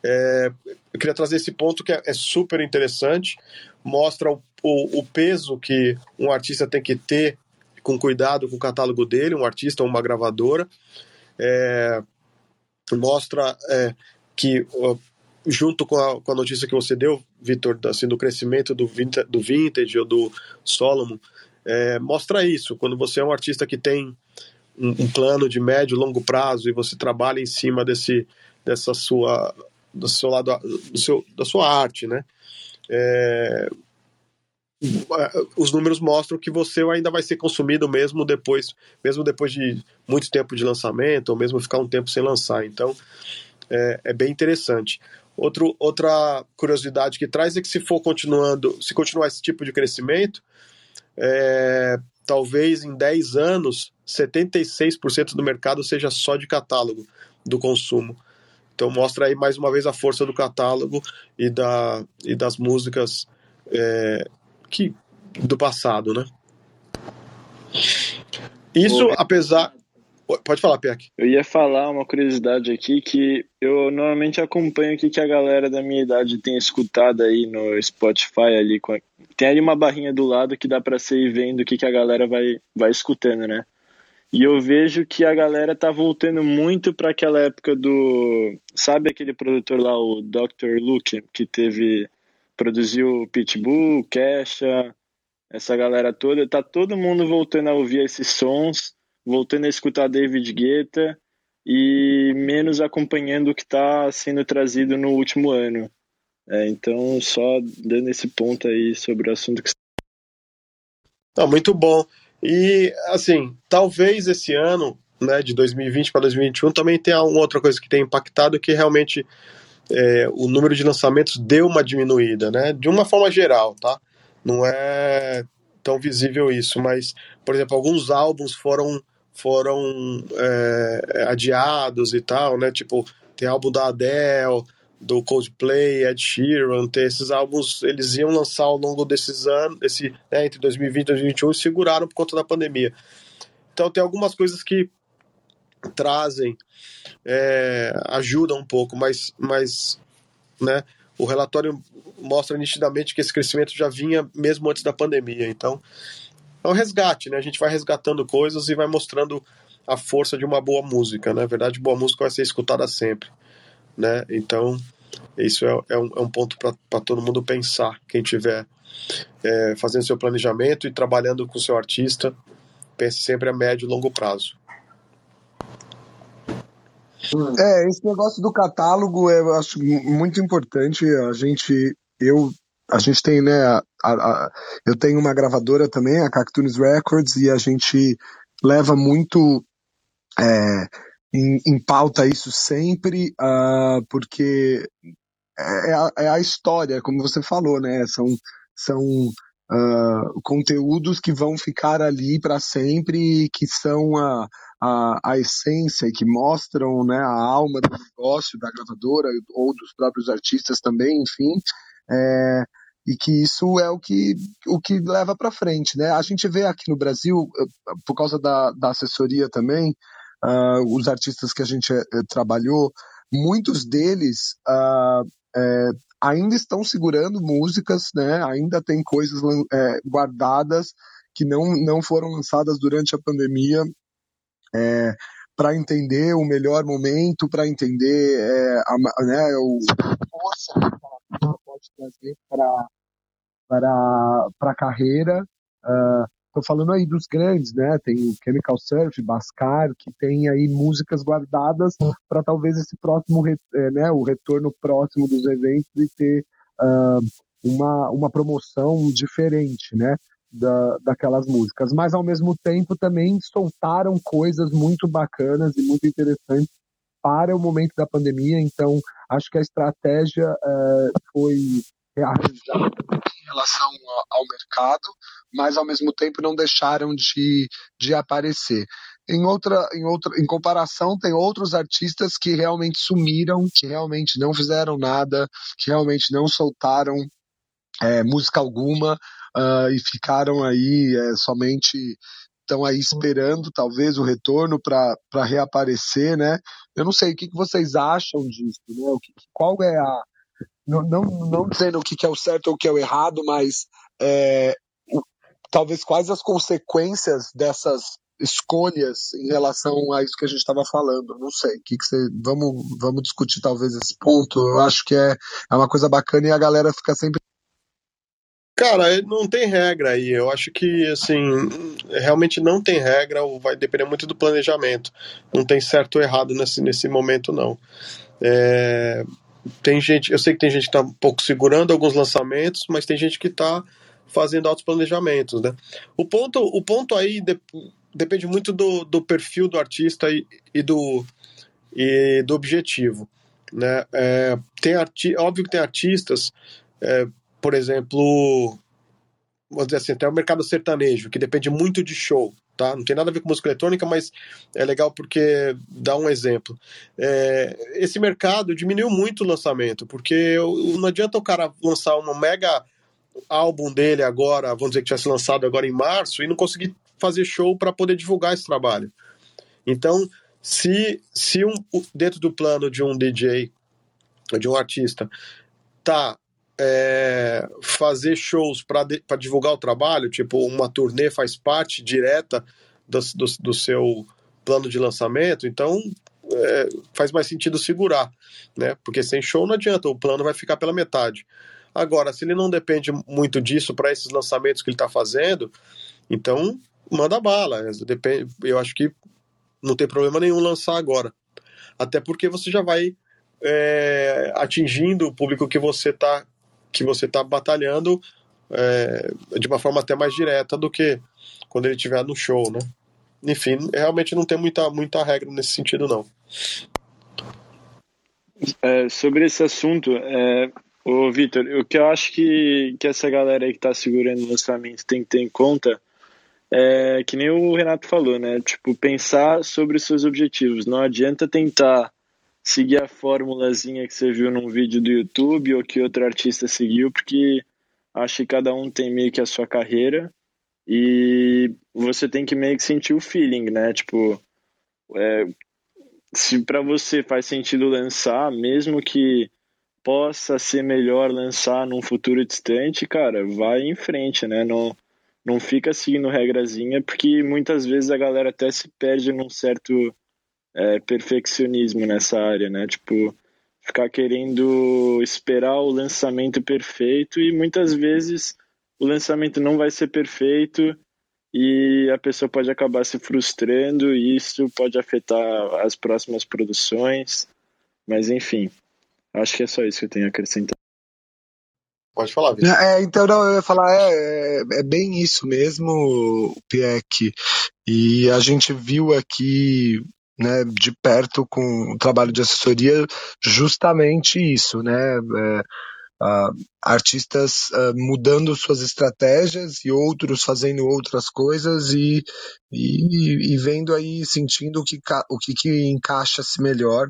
É, eu queria trazer esse ponto que é, é super interessante, mostra o, o, o, peso que um artista tem que ter com cuidado com o catálogo dele, um artista ou uma gravadora. É, mostra é, que, junto com a, com a, notícia que você deu, Vitor, assim, do crescimento do, do vintage ou do Solomon, é, mostra isso. Quando você é um artista que tem um, um, plano de médio e longo prazo e você trabalha em cima desse, dessa sua, do seu lado, do seu, da sua arte, né? É, os números mostram que você ainda vai ser consumido mesmo depois, mesmo depois de muito tempo de lançamento, ou mesmo ficar um tempo sem lançar. Então, é, é bem interessante. Outro, outra curiosidade que traz é que se for continuando, se continuar esse tipo de crescimento, é, talvez em 10 anos 76% do mercado seja só de catálogo do consumo. Então mostra aí mais uma vez a força do catálogo e, da, e das músicas é, que do passado, né? Isso, apesar. Pode falar, Peck. Eu ia falar uma curiosidade aqui que eu normalmente acompanho o que a galera da minha idade tem escutado aí no Spotify ali. Tem ali uma barrinha do lado que dá para ser vendo o que, que a galera vai, vai escutando, né? E eu vejo que a galera tá voltando muito para aquela época do. Sabe aquele produtor lá, o Dr. Luke, que teve. produziu Pitbull, Kesha, essa galera toda. Tá todo mundo voltando a ouvir esses sons, voltando a escutar David Guetta e menos acompanhando o que está sendo trazido no último ano. É, então, só dando esse ponto aí sobre o assunto que. Tá, muito bom. E, assim, talvez esse ano, né, de 2020 para 2021, também tenha uma outra coisa que tem impactado, que realmente é, o número de lançamentos deu uma diminuída, né, de uma forma geral, tá? Não é tão visível isso, mas, por exemplo, alguns álbuns foram foram é, adiados e tal, né? Tipo, tem álbum da Adele, do Coldplay, Ed Sheeran, ter esses álbuns, eles iam lançar ao longo desses anos, esse, né, entre 2020 e 2021, e seguraram por conta da pandemia. Então tem algumas coisas que trazem, é, ajudam um pouco, mas, mas né, o relatório mostra nitidamente que esse crescimento já vinha mesmo antes da pandemia. Então é um resgate, né? A gente vai resgatando coisas e vai mostrando a força de uma boa música, né? Na verdade, boa música vai ser escutada sempre né? Então, isso é, é, um, é um ponto para todo mundo pensar. Quem tiver é, fazendo seu planejamento e trabalhando com seu artista, pense sempre a médio e longo prazo. É, esse negócio do catálogo eu acho muito importante. A gente, eu, a gente tem, né? A, a, eu tenho uma gravadora também, a Cactunes Records, e a gente leva muito é, em, em pauta isso sempre, uh, porque é, é, a, é, a, história, como você falou, né? São, são uh, conteúdos que vão ficar ali para sempre, que são a, a, a essência e que mostram né, a alma do negócio da gravadora ou dos próprios artistas também, enfim. É, e que isso é o que, o que leva para frente, né? A gente vê aqui no Brasil, por causa da, da assessoria também, uh, os artistas que a gente uh, trabalhou, muitos deles uh, ainda estão segurando músicas, né? Ainda tem coisas eh, guardadas que não, não foram lançadas durante a pandemia. para entender o melhor momento, para entender a, né, o a pode trazer para a carreira. Uh, Estou falando aí dos grandes, né? Tem o Chemical Surf, Bascar, que tem aí músicas guardadas para talvez esse próximo, é, né? O retorno próximo dos eventos e ter uh, uma, uma promoção diferente, né? Da, daquelas músicas. Mas ao mesmo tempo também soltaram coisas muito bacanas e muito interessantes para o momento da pandemia. Então acho que a estratégia uh, foi rearranjada em relação ao mercado, mas ao mesmo tempo não deixaram de, de aparecer. Em outra, em outra, em comparação, tem outros artistas que realmente sumiram, que realmente não fizeram nada, que realmente não soltaram é, música alguma uh, e ficaram aí é, somente estão aí esperando talvez o retorno para reaparecer, né? Eu não sei o que, que vocês acham disso, né? O que, qual é a não, não, não dizendo o que, que é o certo ou o que é o errado, mas é, o, talvez quais as consequências dessas escolhas em relação a isso que a gente estava falando. Não sei. Que que você, vamos, vamos discutir talvez esse ponto. Eu acho que é, é uma coisa bacana e a galera fica sempre. Cara, não tem regra aí. Eu acho que, assim, realmente não tem regra, vai depender muito do planejamento. Não tem certo ou errado nesse, nesse momento, não. É, tem gente, eu sei que tem gente que está um pouco segurando alguns lançamentos, mas tem gente que está fazendo altos planejamentos, né? O ponto, o ponto aí de, depende muito do, do perfil do artista e, e, do, e do objetivo. Né? É, tem arti óbvio que tem artistas, é, por exemplo, vamos dizer assim, até o mercado sertanejo, que depende muito de show. Tá? Não tem nada a ver com música eletrônica, mas é legal porque dá um exemplo. É, esse mercado diminuiu muito o lançamento, porque não adianta o cara lançar uma mega álbum dele agora, vamos dizer que tivesse lançado agora em março, e não conseguir fazer show para poder divulgar esse trabalho. Então, se, se um, dentro do plano de um DJ, de um artista, tá é, fazer shows para divulgar o trabalho, tipo uma turnê faz parte direta do, do, do seu plano de lançamento, então é, faz mais sentido segurar, né? Porque sem show não adianta, o plano vai ficar pela metade. Agora, se ele não depende muito disso para esses lançamentos que ele está fazendo, então manda bala. Depende, eu acho que não tem problema nenhum lançar agora. Até porque você já vai é, atingindo o público que você está que você está batalhando é, de uma forma até mais direta do que quando ele estiver no show, né? Enfim, realmente não tem muita, muita regra nesse sentido, não. É, sobre esse assunto, é, Vitor, o que eu acho que, que essa galera aí que tá segurando o lançamento tem que ter em conta é que nem o Renato falou, né? Tipo, pensar sobre os seus objetivos. Não adianta tentar seguir a formulazinha que você viu num vídeo do YouTube ou que outro artista seguiu, porque acho que cada um tem meio que a sua carreira e você tem que meio que sentir o feeling, né? Tipo, é, se para você faz sentido lançar, mesmo que possa ser melhor lançar num futuro distante, cara, vai em frente, né? Não, não fica seguindo regrazinha, porque muitas vezes a galera até se perde num certo é, perfeccionismo nessa área, né? Tipo, ficar querendo esperar o lançamento perfeito e muitas vezes o lançamento não vai ser perfeito e a pessoa pode acabar se frustrando e isso pode afetar as próximas produções. Mas enfim, Acho que é só isso que eu tenho a acrescentar. Pode falar, Vitor. É, então, não, eu ia falar, é, é, é bem isso mesmo, Pieck. E a gente viu aqui né, de perto com o trabalho de assessoria justamente isso, né? É, uh, artistas uh, mudando suas estratégias e outros fazendo outras coisas e, e, e vendo aí, sentindo o que, o que, que encaixa-se melhor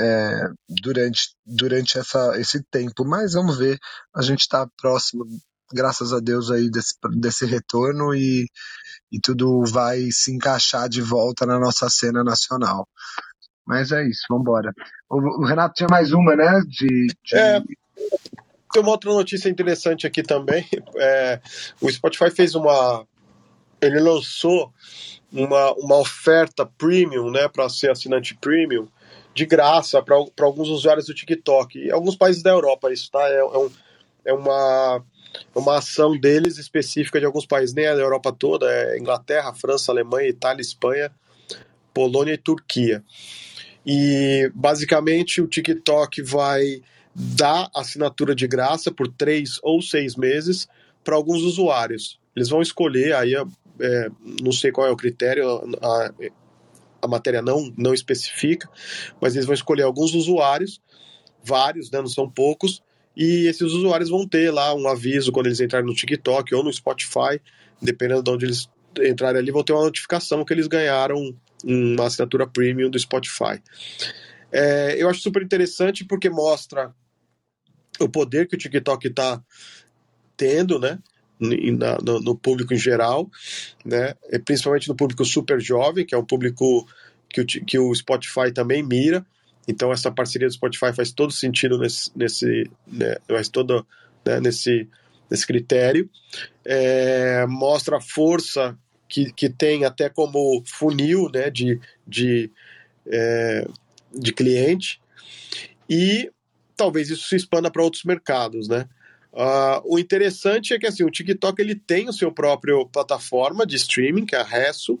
é, durante, durante essa, esse tempo. Mas vamos ver, a gente está próximo, graças a Deus, aí desse, desse retorno e, e tudo vai se encaixar de volta na nossa cena nacional. Mas é isso, vamos embora. O, o, Renato tinha mais uma, né? De, de... É, tem uma outra notícia interessante aqui também. É, o Spotify fez uma. Ele lançou uma, uma oferta premium, né, para ser assinante premium, de graça para alguns usuários do TikTok. E alguns países da Europa, isso, tá? É, é, um, é uma, uma ação deles específica de alguns países, nem é da Europa toda, é Inglaterra, França, Alemanha, Itália, Espanha, Polônia e Turquia. E basicamente o TikTok vai dar assinatura de graça por três ou seis meses para alguns usuários. Eles vão escolher, aí é, não sei qual é o critério, a, a matéria não, não especifica, mas eles vão escolher alguns usuários, vários, né, não são poucos, e esses usuários vão ter lá um aviso quando eles entrarem no TikTok ou no Spotify, dependendo de onde eles entrarem ali, vão ter uma notificação que eles ganharam uma assinatura premium do Spotify. É, eu acho super interessante porque mostra o poder que o TikTok está tendo, né? na, no, no, público em geral, né? principalmente no público super jovem, que é um público que o, que o Spotify também mira. Então essa parceria do Spotify faz todo sentido nesse, nesse né, faz todo, né, nesse, nesse critério. É, mostra a força que, que tem até como funil né, de, de, é, de cliente e talvez isso se expanda para outros mercados, né? Uh, o interessante é que assim, o TikTok ele tem o seu próprio plataforma de streaming, que é a Resso,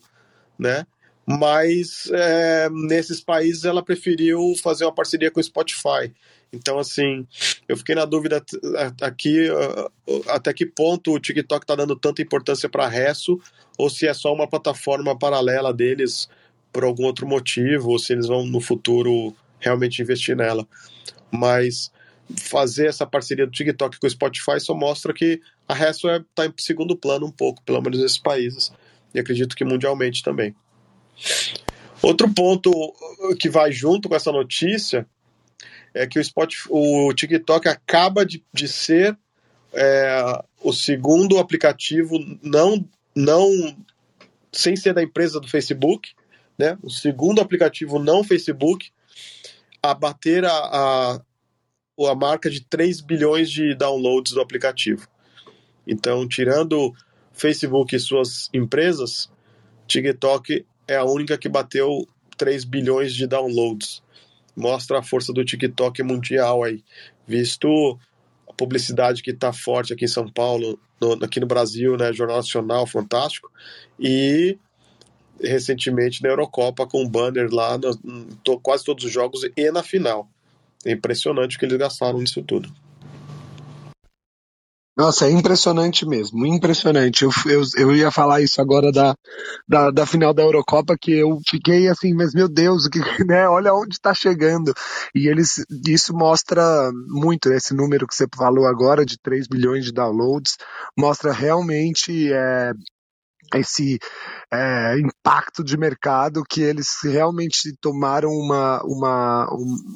né? Mas é, nesses países ela preferiu fazer uma parceria com o Spotify. Então, assim, eu fiquei na dúvida aqui até que ponto o TikTok está dando tanta importância para a Resso, ou se é só uma plataforma paralela deles por algum outro motivo, ou se eles vão no futuro realmente investir nela. Mas fazer essa parceria do TikTok com o Spotify só mostra que a resto está é, tá em segundo plano um pouco, pelo menos nesses países. E acredito que mundialmente também. Outro ponto que vai junto com essa notícia é que o, Spotify, o TikTok acaba de, de ser é, o segundo aplicativo não, não sem ser da empresa do Facebook, né? O segundo aplicativo não Facebook a bater a, a, a marca de 3 bilhões de downloads do aplicativo. Então, tirando Facebook e suas empresas, TikTok é a única que bateu 3 bilhões de downloads. Mostra a força do TikTok mundial aí, visto a publicidade que está forte aqui em São Paulo, no, aqui no Brasil, né, Jornal Nacional, fantástico, e recentemente na Eurocopa com um banner lá, no, no, quase todos os jogos e na final. É impressionante o que eles gastaram nisso tudo. Nossa, é impressionante mesmo, impressionante. Eu, eu, eu ia falar isso agora da, da, da, final da Eurocopa, que eu fiquei assim, mas meu Deus, que, né, olha onde está chegando. E eles, isso mostra muito, esse número que você falou agora, de 3 bilhões de downloads, mostra realmente é, esse é, impacto de mercado que eles realmente tomaram uma, uma,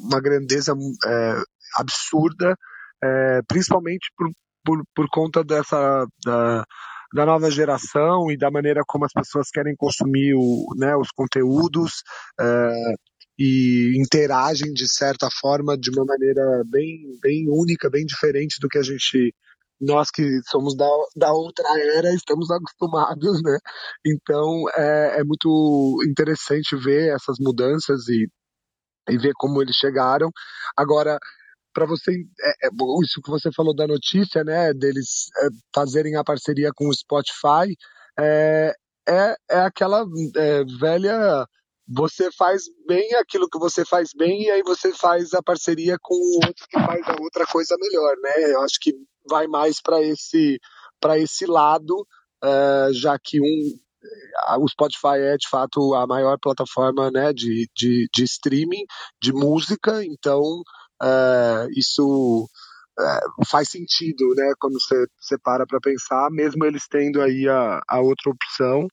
uma grandeza é, absurda, é, principalmente por, por, por conta dessa da, da nova geração e da maneira como as pessoas querem consumir o, né, os conteúdos é, e interagem de certa forma de uma maneira bem, bem única, bem diferente do que a gente nós que somos da, da outra era estamos acostumados, né? Então é, é muito interessante ver essas mudanças e, e ver como eles chegaram. Agora, para você é, é, isso que você falou da notícia, né, deles é, fazerem a parceria com o Spotify, é, é, é aquela é, velha você faz bem aquilo que você faz bem e aí você faz a parceria com o outro que faz a outra coisa melhor, né? Eu acho que vai mais para esse para esse lado, uh, já que um o Spotify é de fato a maior plataforma né, de, de, de streaming de música, então uh, isso uh, faz sentido né, quando você, você para para pensar, mesmo eles tendo aí a, a outra opção,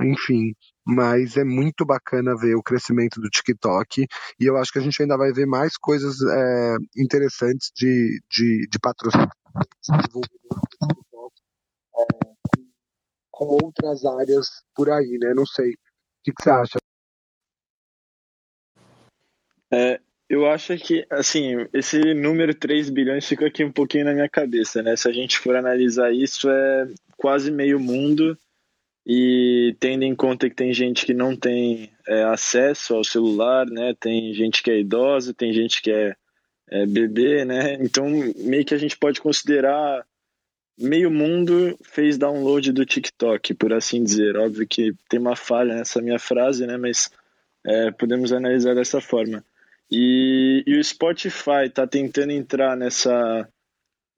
enfim. Mas é muito bacana ver o crescimento do TikTok e eu acho que a gente ainda vai ver mais coisas é, interessantes de, de, de patrocínio é, com outras áreas por aí, né? Não sei. O que, que você acha? É, eu acho que, assim, esse número 3 bilhões fica aqui um pouquinho na minha cabeça, né? Se a gente for analisar isso, é quase meio mundo e tendo em conta que tem gente que não tem é, acesso ao celular, né? Tem gente que é idosa, tem gente que é, é bebê, né? Então meio que a gente pode considerar meio mundo fez download do TikTok, por assim dizer. Óbvio que tem uma falha nessa minha frase, né? Mas é, podemos analisar dessa forma. E, e o Spotify está tentando entrar nessa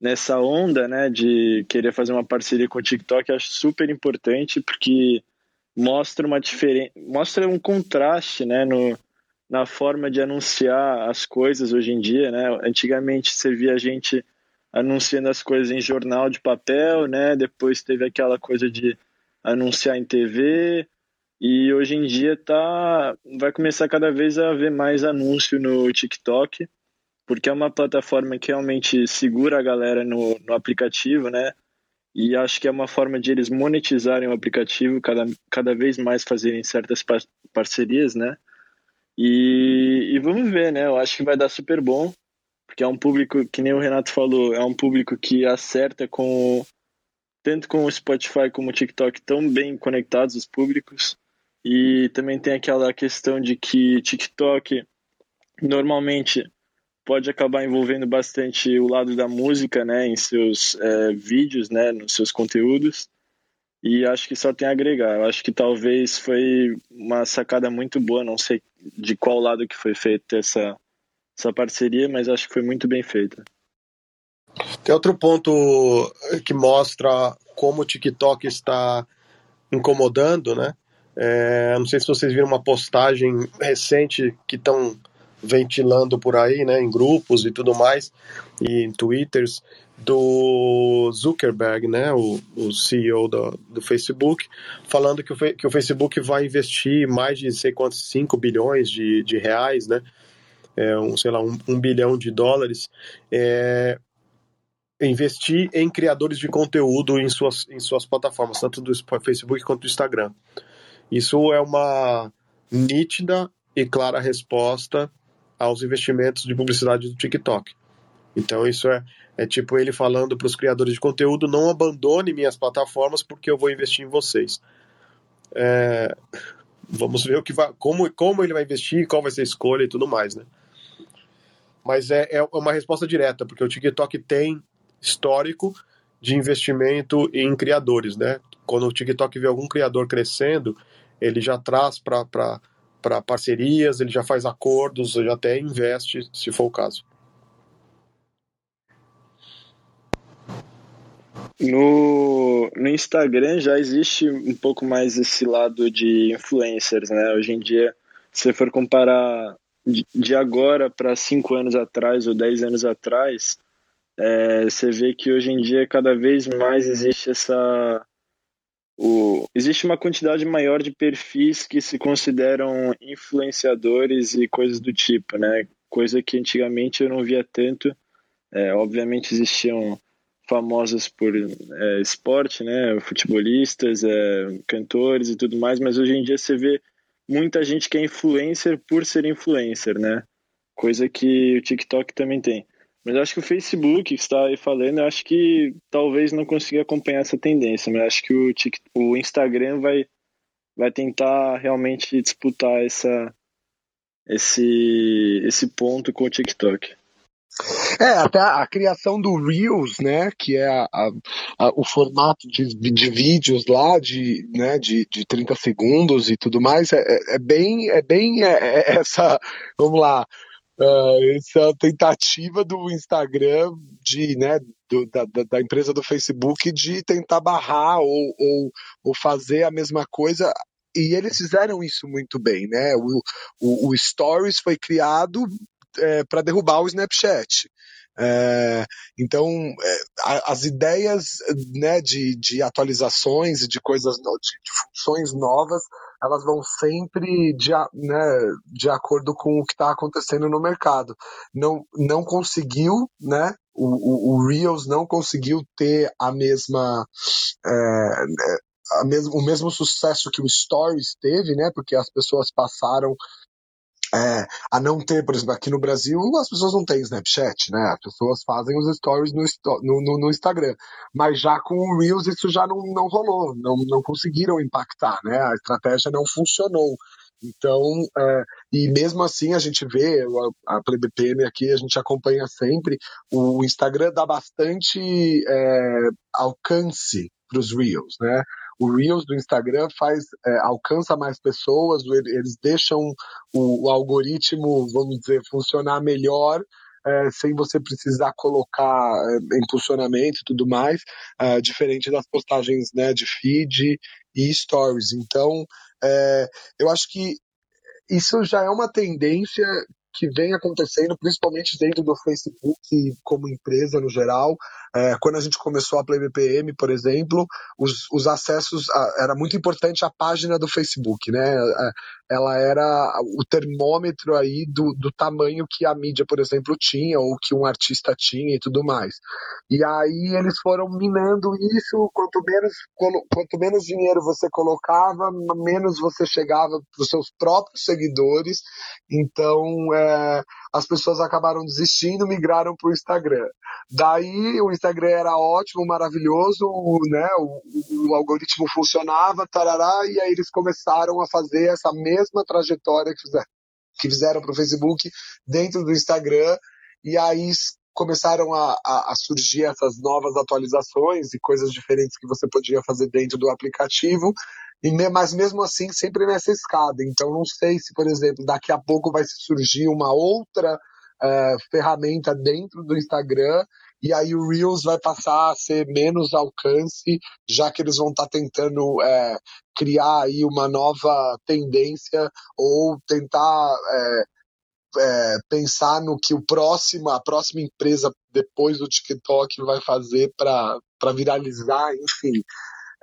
nessa onda, né, de querer fazer uma parceria com o TikTok, acho super importante porque mostra uma diferença, mostra um contraste, né, no, na forma de anunciar as coisas hoje em dia, né? Antigamente você via a gente anunciando as coisas em jornal de papel, né? Depois teve aquela coisa de anunciar em TV e hoje em dia tá vai começar cada vez a haver mais anúncio no TikTok porque é uma plataforma que realmente segura a galera no, no aplicativo, né? E acho que é uma forma de eles monetizarem o aplicativo, cada, cada vez mais fazerem certas par parcerias, né? E, e vamos ver, né? Eu acho que vai dar super bom, porque é um público, que nem o Renato falou, é um público que acerta com tanto com o Spotify como o TikTok tão bem conectados os públicos. E também tem aquela questão de que TikTok normalmente pode acabar envolvendo bastante o lado da música, né, em seus é, vídeos, né, nos seus conteúdos. E acho que só tem a agregar. Eu acho que talvez foi uma sacada muito boa, não sei de qual lado que foi feita essa, essa parceria, mas acho que foi muito bem feita. Tem outro ponto que mostra como o TikTok está incomodando, né? É, não sei se vocês viram uma postagem recente que estão ventilando por aí, né, em grupos e tudo mais, e em twitters, do Zuckerberg, né, o, o CEO do, do Facebook, falando que o, que o Facebook vai investir mais de sei quantos 5 bilhões de, de reais, né, é, um, sei lá, um, um bilhão de dólares, é, investir em criadores de conteúdo em suas, em suas plataformas, tanto do Facebook quanto do Instagram. Isso é uma nítida e clara resposta aos investimentos de publicidade do TikTok. Então isso é, é tipo ele falando para os criadores de conteúdo: não abandone minhas plataformas porque eu vou investir em vocês. É, vamos ver o que vai, como, como ele vai investir, qual vai ser a escolha e tudo mais, né? Mas é, é uma resposta direta, porque o TikTok tem histórico de investimento em criadores, né? Quando o TikTok vê algum criador crescendo, ele já traz para parcerias, ele já faz acordos, ele até investe, se for o caso. No, no Instagram já existe um pouco mais esse lado de influencers, né? Hoje em dia, se você for comparar de, de agora para cinco anos atrás ou dez anos atrás, é, você vê que hoje em dia cada vez mais existe essa o, existe uma quantidade maior de perfis que se consideram influenciadores e coisas do tipo, né? Coisa que antigamente eu não via tanto. É, obviamente existiam famosos por é, esporte, né? Futebolistas, é, cantores e tudo mais, mas hoje em dia você vê muita gente que é influencer por ser influencer, né? Coisa que o TikTok também tem. Mas acho que o Facebook, que está aí falando, acho que talvez não consiga acompanhar essa tendência, mas acho que o, o Instagram vai, vai tentar realmente disputar essa, esse, esse ponto com o TikTok. É, até a criação do Reels, né, que é a, a, o formato de, de vídeos lá de, né, de, de 30 segundos e tudo mais, é, é, é bem, é bem é, é essa, vamos lá, Uh, essa tentativa do Instagram de, né, do, da, da, empresa do Facebook de tentar barrar ou, ou, ou, fazer a mesma coisa. E eles fizeram isso muito bem, né? O, o, o Stories foi criado é, para derrubar o Snapchat. É, então, é, as ideias né, de, de atualizações e de coisas, de, de funções novas elas vão sempre de, né, de acordo com o que está acontecendo no mercado. Não, não conseguiu, né? O, o, o Reels não conseguiu ter a mesma. É, é mesmo, o mesmo sucesso que o Stories teve, né? Porque as pessoas passaram é, a não ter, por exemplo, aqui no Brasil as pessoas não têm Snapchat, né? As pessoas fazem os stories no, no, no Instagram. Mas já com o Reels isso já não, não rolou, não, não conseguiram impactar, né? A estratégia não funcionou. Então, é, e mesmo assim a gente vê, a, a PlayBPM aqui, a gente acompanha sempre, o Instagram dá bastante é, alcance para os Reels, né? O Reels do Instagram faz é, alcança mais pessoas, eles deixam o, o, algoritmo, vamos dizer, funcionar melhor. É, sem você precisar colocar é, impulsionamento e tudo mais, é, diferente das postagens né, de feed e stories. Então, é, eu acho que isso já é uma tendência que vem acontecendo, principalmente dentro do Facebook como empresa no geral. É, quando a gente começou a Play BPM, por exemplo, os, os acessos a, era muito importante a página do Facebook, né? Ela era o termômetro aí do, do tamanho que a mídia, por exemplo, tinha ou que um artista tinha e tudo mais. E aí eles foram minando isso. Quanto menos quanto menos dinheiro você colocava, menos você chegava para os seus próprios seguidores. Então é, as pessoas acabaram desistindo, migraram para o Instagram. Daí o Instagram era ótimo, maravilhoso, né? O, o, algoritmo funcionava, tarará, e aí eles começaram a fazer essa mesma trajetória que fizeram, que fizeram para o Facebook dentro do Instagram, e aí começaram a, a, a, surgir essas novas atualizações e coisas diferentes que você podia fazer dentro do aplicativo, e mas mesmo assim sempre nessa escada. Então não sei se, por exemplo, daqui a pouco vai surgir uma outra uh, ferramenta dentro do Instagram e aí o Reels vai passar a ser menos alcance, já que eles vão estar tá tentando é, criar aí uma nova tendência ou tentar é, é, pensar no que o próximo, a próxima empresa depois do TikTok vai fazer para viralizar, enfim,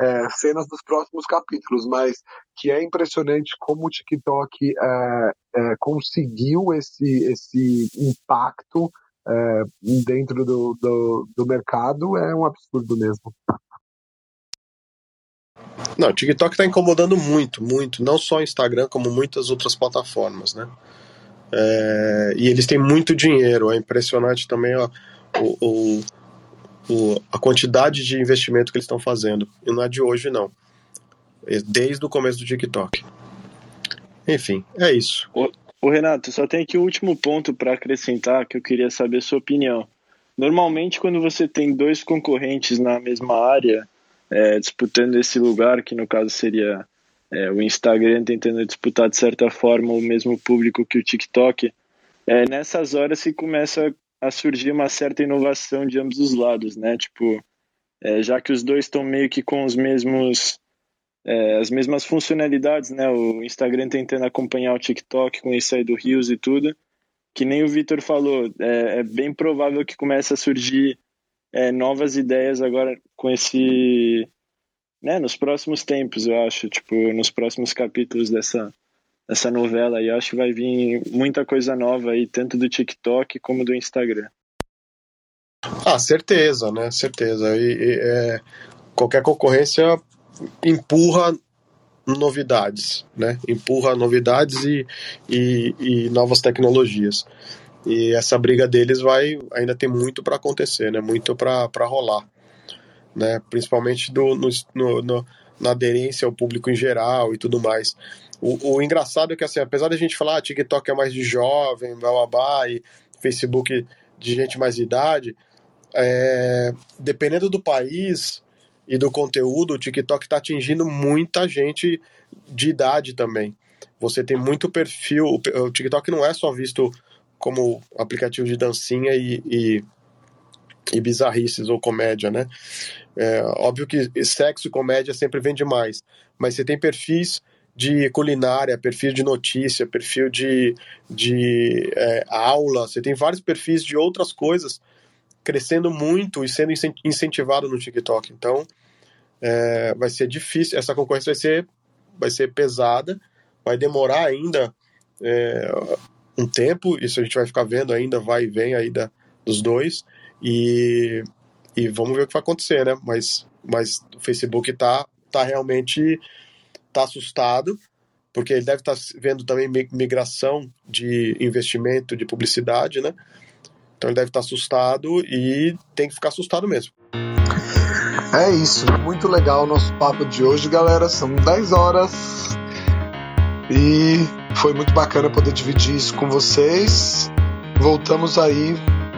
é, cenas dos próximos capítulos, mas que é impressionante como o TikTok é, é, conseguiu esse, esse impacto é, dentro do, do, do mercado, é um absurdo mesmo. Não, o TikTok está incomodando muito, muito, não só o Instagram, como muitas outras plataformas, né? É, e eles têm muito dinheiro, é impressionante também ó, o, o, o, a quantidade de investimento que eles estão fazendo. E não é de hoje, não. É desde o começo do TikTok. Enfim, é isso. O, Renato, só tem aqui o um último ponto para acrescentar que eu queria saber sua opinião. Normalmente, quando você tem dois concorrentes na mesma área, é, disputando esse lugar, que no caso seria é, o Instagram tentando disputar de certa forma o mesmo público que o TikTok, é, nessas horas se começa a surgir uma certa inovação de ambos os lados, né? Tipo, é, já que os dois estão meio que com os mesmos é, as mesmas funcionalidades, né? O Instagram tentando acompanhar o TikTok com isso aí do Reels e tudo, que nem o Vitor falou, é, é, bem provável que comece a surgir é, novas ideias agora com esse, né? Nos próximos tempos, eu acho, tipo, nos próximos capítulos dessa essa novela e acho que vai vir muita coisa nova aí, tanto do TikTok como do Instagram. Ah, certeza, né? Certeza. E, e é, qualquer concorrência empurra novidades, né? Empurra novidades e, e, e novas tecnologias. E essa briga deles vai ainda tem muito para acontecer, né? Muito para rolar, né? Principalmente do, no, no, na aderência ao público em geral e tudo mais. O, o engraçado é que, assim, apesar da gente falar ah, TikTok é mais de jovem, blá, e Facebook de gente mais de idade, é, dependendo do país e do conteúdo, o TikTok está atingindo muita gente de idade também. Você tem muito perfil. O TikTok não é só visto como aplicativo de dancinha e, e, e bizarrices ou comédia, né? É, óbvio que sexo e comédia sempre vende mais, mas você tem perfis de culinária, perfil de notícia, perfil de, de é, aula, você tem vários perfis de outras coisas crescendo muito e sendo incentivado no TikTok. Então, é, vai ser difícil, essa concorrência vai ser, vai ser pesada, vai demorar ainda é, um tempo, isso a gente vai ficar vendo ainda, vai e vem aí da, dos dois, e, e vamos ver o que vai acontecer, né? Mas, mas o Facebook tá, tá realmente está assustado, porque ele deve estar tá vendo também migração de investimento, de publicidade, né? Então ele deve estar assustado e tem que ficar assustado mesmo. É isso, muito legal o nosso papo de hoje, galera. São 10 horas e foi muito bacana poder dividir isso com vocês. Voltamos aí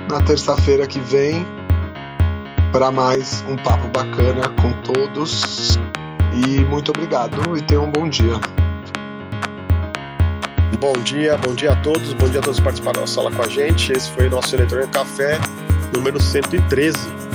na terça-feira que vem para mais um papo bacana com todos. E muito obrigado e tenham um bom dia. Bom dia, bom dia a todos, bom dia a todos que participaram da sala com a gente. Esse foi o nosso Eletrônico Café número 113.